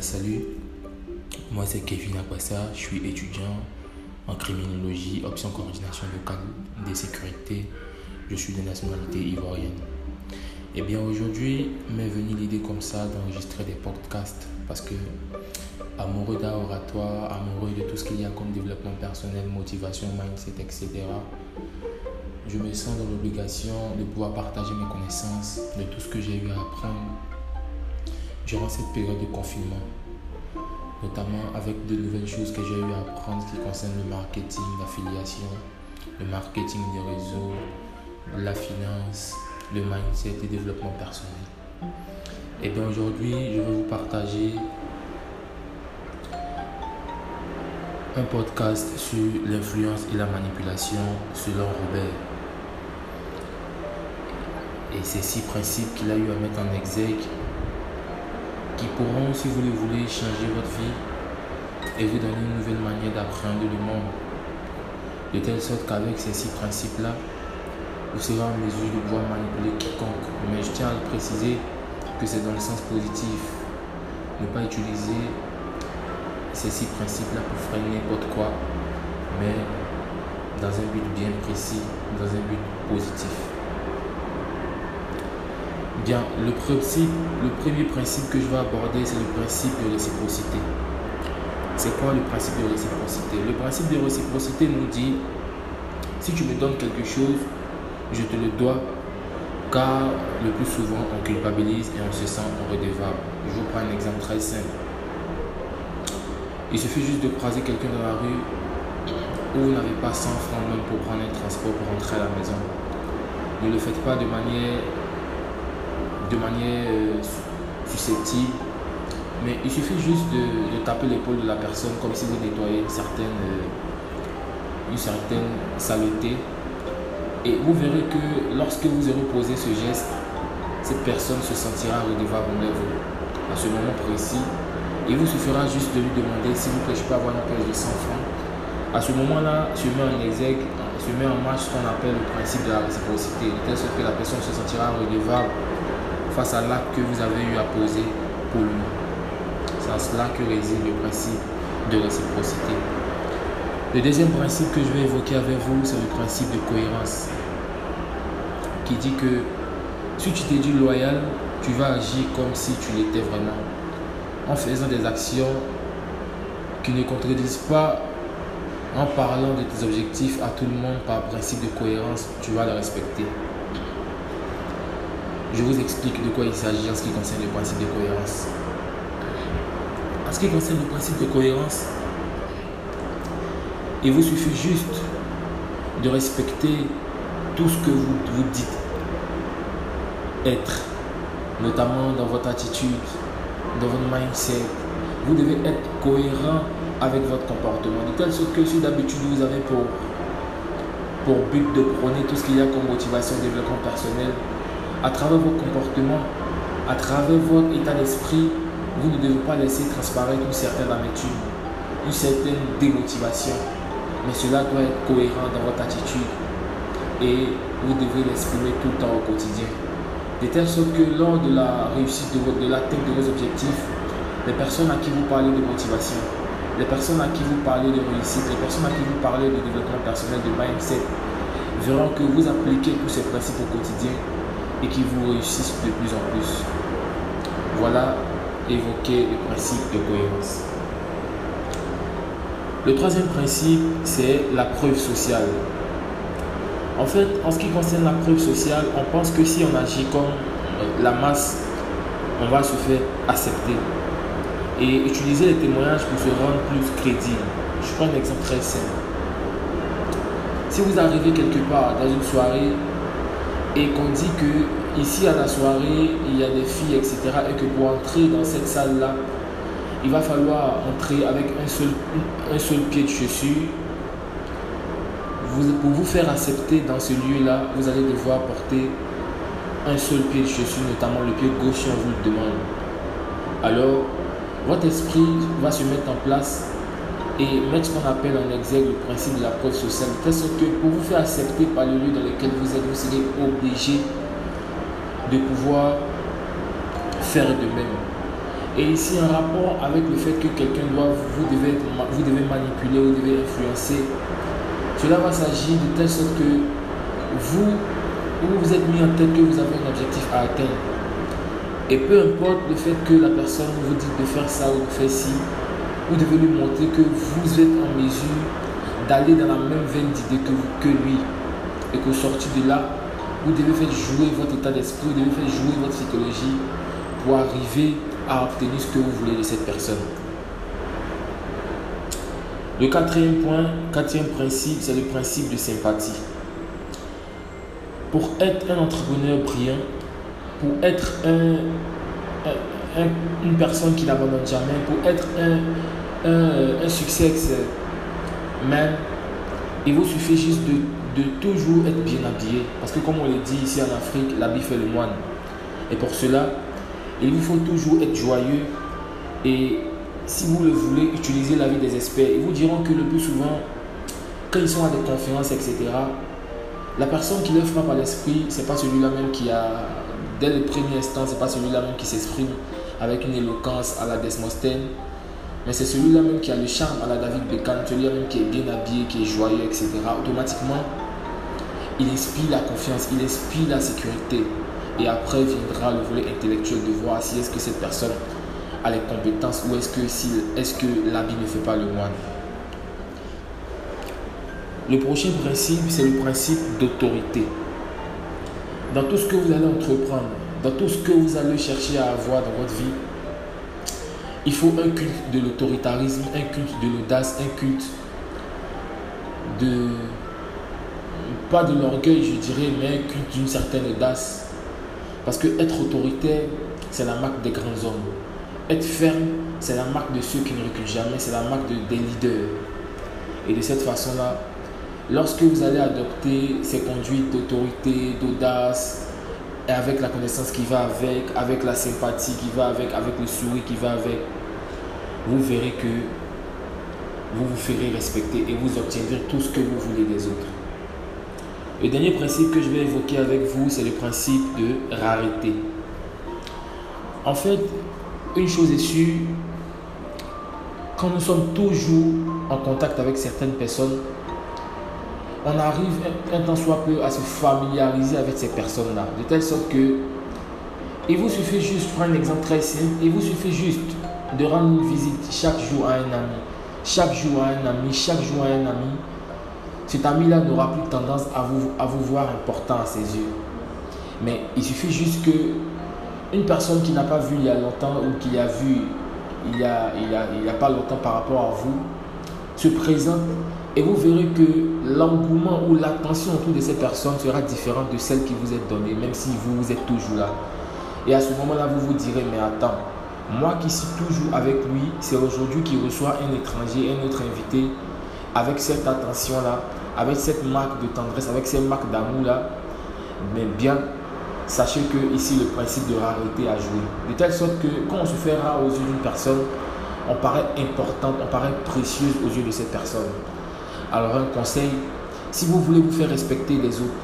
salut. Moi, c'est Kevin Akwassa. Je suis étudiant en criminologie, option coordination locale des sécurités. Je suis de nationalité ivoirienne. Et eh bien, aujourd'hui, m'est venue l'idée comme ça d'enregistrer des podcasts parce que, amoureux d'art oratoire, amoureux de tout ce qu'il y a comme développement personnel, motivation, mindset, etc., je me sens dans l'obligation de pouvoir partager mes connaissances, de tout ce que j'ai eu à apprendre durant cette période de confinement, notamment avec de nouvelles choses que j'ai eu à apprendre qui concernent le marketing, l'affiliation, le marketing des réseaux, la finance, le mindset et le développement personnel. Et bien aujourd'hui, je vais vous partager un podcast sur l'influence et la manipulation selon Robert. Et ces six principes qu'il a eu à mettre en exergue qui pourront, si vous le voulez, changer votre vie et vous donner une nouvelle manière d'apprendre le monde. De telle sorte qu'avec ces six principes-là, vous serez en mesure de pouvoir manipuler quiconque. Mais je tiens à préciser que c'est dans le sens positif. Ne pas utiliser ces six principes-là pour freiner n'importe quoi, mais dans un but bien précis, dans un but positif. Bien, le, principe, le premier principe que je vais aborder, c'est le principe de réciprocité. C'est quoi le principe de réciprocité? Le principe de réciprocité nous dit, si tu me donnes quelque chose, je te le dois, car le plus souvent on culpabilise et on se sent redevable. Je vous prends un exemple très simple. Il suffit juste de croiser quelqu'un dans la rue où vous n'avez pas 100 francs même pour prendre un transport pour rentrer à la maison. Ne le faites pas de manière de manière euh, susceptible. Mais il suffit juste de, taper l'épaule de la personne comme si vous nettoyez certaine, euh, une certaine saleté. Et vous verrez que lorsque vous aurez posé ce geste, cette personne se sentira redevable envers vous à ce moment précis. Il vous suffira juste de lui demander si vous ne peux avoir une pièce de 100 francs. À ce moment-là, se met en exergue, se met en marche ce qu'on appelle le principe de la réciprocité, de telle sorte que la personne se sentira redevable face à l'acte que vous avez eu à poser pour lui. C'est en cela que réside le principe de réciprocité. Le deuxième principe que je vais évoquer avec vous, c'est le principe de cohérence, qui dit que si tu t'es dit loyal, tu vas agir comme si tu l'étais vraiment, en faisant des actions qui ne contredisent pas en parlant de tes objectifs à tout le monde par principe de cohérence, tu vas le respecter. Je vous explique de quoi il s'agit en ce qui concerne le principe de cohérence. En ce qui concerne le principe de cohérence, il vous suffit juste de respecter tout ce que vous vous dites être, notamment dans votre attitude, dans votre mindset. Vous devez être cohérent avec votre comportement, de telle sorte que si d'habitude vous avez pour, pour but de prôner tout ce qu'il y a comme motivation, développement personnel, à travers vos comportements, à travers votre état d'esprit, vous ne devez pas laisser transparaître une certaine amertume, une certaine démotivation. Mais cela doit être cohérent dans votre attitude et vous devez l'exprimer tout le temps au quotidien. De telle sorte que lors de la réussite de, votre, de l'atteinte de vos objectifs, les personnes à qui vous parlez de motivation, les personnes à qui vous parlez de réussite, les personnes à qui vous parlez de développement personnel, de mindset, verront que vous appliquez tous ces principes au quotidien et qui vous réussissent de plus en plus. Voilà évoquer le principe de cohérence. Le troisième principe, c'est la preuve sociale. En fait, en ce qui concerne la preuve sociale, on pense que si on agit comme euh, la masse, on va se faire accepter. Et utiliser les témoignages pour se rendre plus crédible. Je prends un exemple très simple. Si vous arrivez quelque part dans une soirée et qu'on dit que ici à la soirée il y a des filles etc et que pour entrer dans cette salle là il va falloir entrer avec un seul, un seul pied de chaussure. Vous, pour vous faire accepter dans ce lieu là vous allez devoir porter un seul pied de chaussure notamment le pied gauche si on vous le demande. Alors votre esprit va se mettre en place et mettre ce qu'on appelle en exergue le principe de la preuve sociale, de telle sorte que pour vous faire accepter par le lieu dans lequel vous êtes, vous serez obligé de pouvoir faire de même. Et ici, un rapport avec le fait que quelqu'un doit, vous devez, vous devez manipuler, vous devez influencer. Cela va s'agir de telle sorte que vous, vous vous êtes mis en tête que vous avez un objectif à atteindre. Et peu importe le fait que la personne vous dit de faire ça ou de faire ci, vous devez lui montrer que vous êtes en mesure d'aller dans la même veine d'idée que, que lui. Et qu'au sorti de là, vous devez faire jouer votre état d'esprit, vous devez faire jouer votre psychologie pour arriver à obtenir ce que vous voulez de cette personne. Le quatrième point, quatrième principe, c'est le principe de sympathie. Pour être un entrepreneur brillant, pour être un, une personne qui n'abandonne jamais, pour être un, un, succès même, il vous suffit juste de, de toujours être bien habillé. Parce que comme on le dit ici en Afrique, l'habit fait le moine. Et pour cela, il vous faut toujours être joyeux et si vous le voulez, utiliser la vie des experts. Ils vous diront que le plus souvent, quand ils sont à des conférences, etc., la personne qui leur frappe à l'esprit, c'est pas celui-là même qui a, dès le premier instant, c'est pas celui-là même qui s'exprime avec une éloquence à la Desmostène, mais c'est celui-là même qui a le charme à la David Beckham, celui-là même qui est bien habillé, qui est joyeux, etc. Automatiquement, il inspire la confiance, il inspire la sécurité. Et après viendra le volet intellectuel de voir si est-ce que cette personne a les compétences ou est-ce que, si, est que l'habit ne fait pas le moine. Le prochain principe, c'est le principe d'autorité. Dans tout ce que vous allez entreprendre, dans tout ce que vous allez chercher à avoir dans votre vie, il faut un culte de l'autoritarisme, un culte de l'audace, un culte de... Pas de l'orgueil, je dirais, mais un culte d'une certaine audace parce que être autoritaire, c'est la marque des grands hommes. Être ferme, c'est la marque de ceux qui ne reculent jamais, c'est la marque des leaders. Et de cette façon-là, lorsque vous allez adopter ces conduites d'autorité, d'audace, et avec la connaissance qui va avec, avec la sympathie qui va avec, avec le sourire qui va avec, vous verrez que vous vous ferez respecter et vous obtiendrez tout ce que vous voulez des autres. Le dernier principe que je vais évoquer avec vous, c'est le principe de rareté. En fait, une chose est sûre, quand nous sommes toujours en contact avec certaines personnes, on arrive un, temps soit peu à se familiariser avec ces personnes-là, de telle sorte que il vous suffit juste, prendre un exemple très simple, il vous suffit juste de rendre une visite chaque jour à un ami, chaque jour à un ami, chaque jour à un ami, cet ami-là n'aura plus tendance à vous, à vous voir important à ses yeux. Mais il suffit juste que une personne qui n'a pas vu il y a longtemps ou qui a vu il n'y a, il a, il a pas longtemps par rapport à vous se présente et vous verrez que l'engouement ou l'attention autour de cette personne sera différente de celle qui vous est donnée, même si vous, vous êtes toujours là. Et à ce moment-là, vous vous direz, mais attends, moi qui suis toujours avec lui, c'est aujourd'hui qu'il reçoit un étranger, un autre invité, avec cette attention-là, avec cette marque de tendresse, avec cette marque d'amour-là, mais bien, sachez que ici le principe de rareté a joué. De telle sorte que quand on se fait rare aux yeux d'une personne, on paraît importante, on paraît précieuse aux yeux de cette personne. Alors un conseil, si vous voulez vous faire respecter les autres,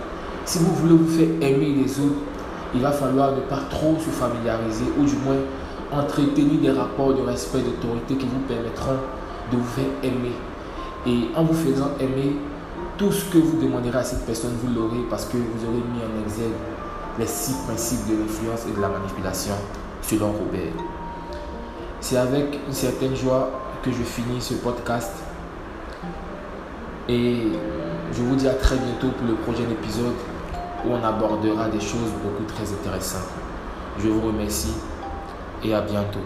si vous voulez vous faire aimer les autres, il va falloir ne pas trop se familiariser ou du moins entretenir des rapports de respect, d'autorité qui vous permettront de vous faire aimer et en vous faisant aimer, tout ce que vous demanderez à cette personne, vous l'aurez parce que vous aurez mis en exergue les six principes de l'influence et de la manipulation selon Robert. C'est avec une certaine joie que je finis ce podcast. Et je vous dis à très bientôt pour le prochain épisode où on abordera des choses beaucoup très intéressantes. Je vous remercie et à bientôt.